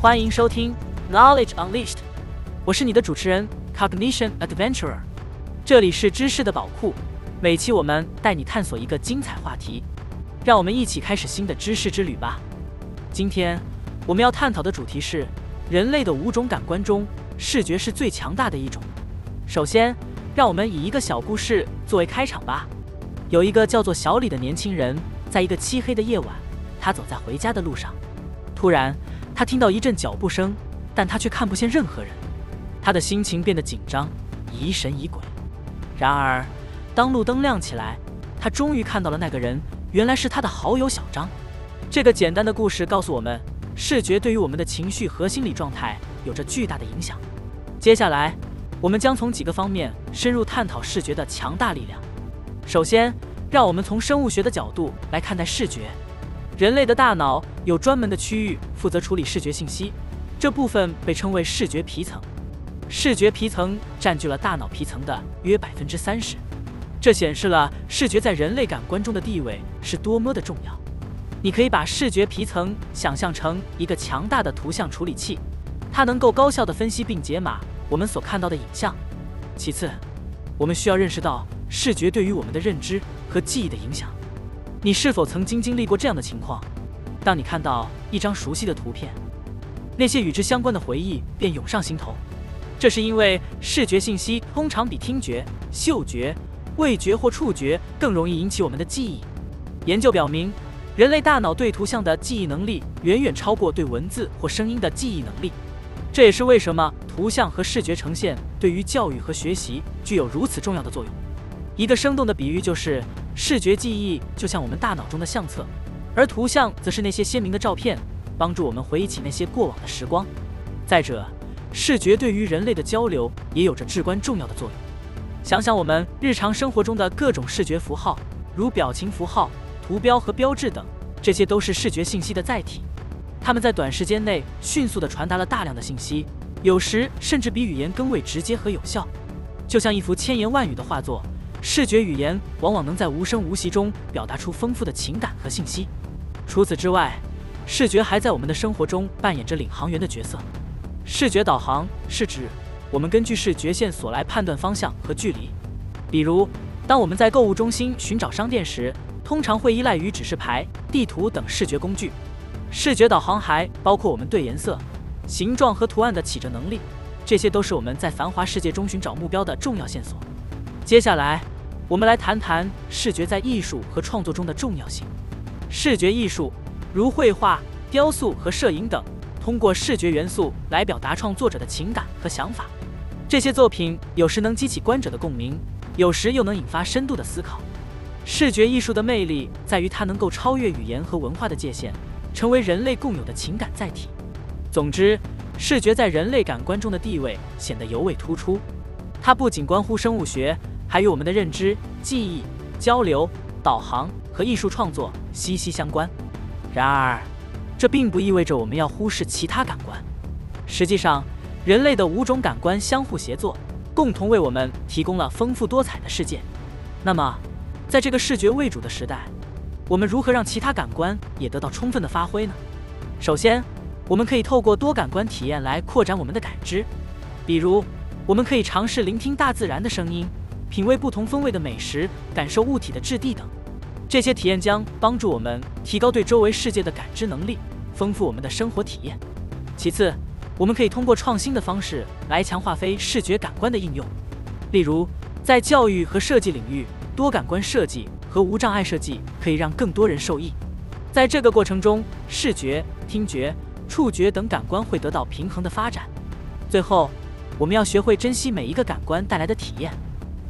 欢迎收听 Knowledge Unleashed，我是你的主持人 Cognition Adventurer，这里是知识的宝库，每期我们带你探索一个精彩话题，让我们一起开始新的知识之旅吧。今天我们要探讨的主题是人类的五种感官中，视觉是最强大的一种。首先，让我们以一个小故事作为开场吧。有一个叫做小李的年轻人，在一个漆黑的夜晚，他走在回家的路上，突然。他听到一阵脚步声，但他却看不见任何人。他的心情变得紧张，疑神疑鬼。然而，当路灯亮起来，他终于看到了那个人，原来是他的好友小张。这个简单的故事告诉我们，视觉对于我们的情绪和心理状态有着巨大的影响。接下来，我们将从几个方面深入探讨视觉的强大力量。首先，让我们从生物学的角度来看待视觉。人类的大脑有专门的区域负责处理视觉信息，这部分被称为视觉皮层。视觉皮层占据了大脑皮层的约百分之三十，这显示了视觉在人类感官中的地位是多么的重要。你可以把视觉皮层想象成一个强大的图像处理器，它能够高效的分析并解码我们所看到的影像。其次，我们需要认识到视觉对于我们的认知和记忆的影响。你是否曾经经历过这样的情况？当你看到一张熟悉的图片，那些与之相关的回忆便涌上心头。这是因为视觉信息通常比听觉、嗅觉、味觉或触觉更容易引起我们的记忆。研究表明，人类大脑对图像的记忆能力远远超过对文字或声音的记忆能力。这也是为什么图像和视觉呈现对于教育和学习具有如此重要的作用。一个生动的比喻就是。视觉记忆就像我们大脑中的相册，而图像则是那些鲜明的照片，帮助我们回忆起那些过往的时光。再者，视觉对于人类的交流也有着至关重要的作用。想想我们日常生活中的各种视觉符号，如表情符号、图标和标志等，这些都是视觉信息的载体。它们在短时间内迅速地传达了大量的信息，有时甚至比语言更为直接和有效，就像一幅千言万语的画作。视觉语言往往能在无声无息中表达出丰富的情感和信息。除此之外，视觉还在我们的生活中扮演着领航员的角色。视觉导航是指我们根据视觉线索来判断方向和距离。比如，当我们在购物中心寻找商店时，通常会依赖于指示牌、地图等视觉工具。视觉导航还包括我们对颜色、形状和图案的起着能力，这些都是我们在繁华世界中寻找目标的重要线索。接下来。我们来谈谈视觉在艺术和创作中的重要性。视觉艺术，如绘画、雕塑和摄影等，通过视觉元素来表达创作者的情感和想法。这些作品有时能激起观者的共鸣，有时又能引发深度的思考。视觉艺术的魅力在于它能够超越语言和文化的界限，成为人类共有的情感载体。总之，视觉在人类感官中的地位显得尤为突出。它不仅关乎生物学。还与我们的认知、记忆、交流、导航和艺术创作息息相关。然而，这并不意味着我们要忽视其他感官。实际上，人类的五种感官相互协作，共同为我们提供了丰富多彩的世界。那么，在这个视觉为主的时代，我们如何让其他感官也得到充分的发挥呢？首先，我们可以透过多感官体验来扩展我们的感知。比如，我们可以尝试聆听大自然的声音。品味不同风味的美食，感受物体的质地等，这些体验将帮助我们提高对周围世界的感知能力，丰富我们的生活体验。其次，我们可以通过创新的方式来强化非视觉感官的应用，例如在教育和设计领域，多感官设计和无障碍设计可以让更多人受益。在这个过程中，视觉、听觉、触觉等感官会得到平衡的发展。最后，我们要学会珍惜每一个感官带来的体验。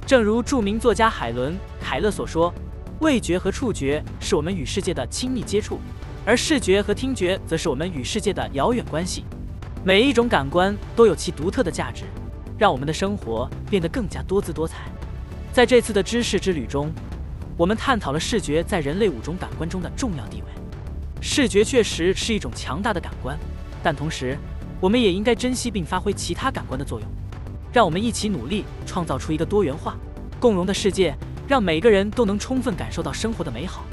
正如著名作家海伦·凯勒所说，味觉和触觉是我们与世界的亲密接触，而视觉和听觉则是我们与世界的遥远关系。每一种感官都有其独特的价值，让我们的生活变得更加多姿多彩。在这次的知识之旅中，我们探讨了视觉在人类五种感官中的重要地位。视觉确实是一种强大的感官，但同时，我们也应该珍惜并发挥其他感官的作用。让我们一起努力，创造出一个多元化、共荣的世界，让每个人都能充分感受到生活的美好。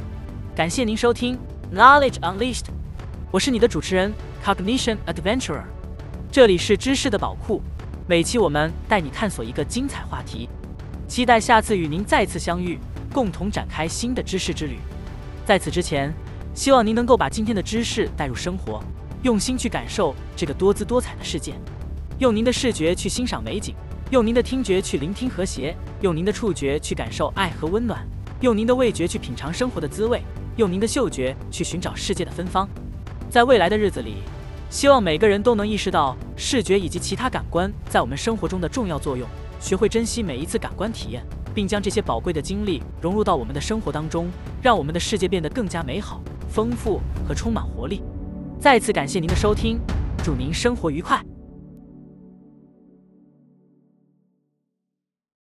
感谢您收听 Knowledge Unleashed，我是你的主持人 Cognition Adventurer，这里是知识的宝库，每期我们带你探索一个精彩话题，期待下次与您再次相遇，共同展开新的知识之旅。在此之前，希望您能够把今天的知识带入生活，用心去感受这个多姿多彩的世界。用您的视觉去欣赏美景，用您的听觉去聆听和谐，用您的触觉去感受爱和温暖，用您的味觉去品尝生活的滋味，用您的嗅觉去寻找世界的芬芳。在未来的日子里，希望每个人都能意识到视觉以及其他感官在我们生活中的重要作用，学会珍惜每一次感官体验，并将这些宝贵的经历融入到我们的生活当中，让我们的世界变得更加美好、丰富和充满活力。再次感谢您的收听，祝您生活愉快。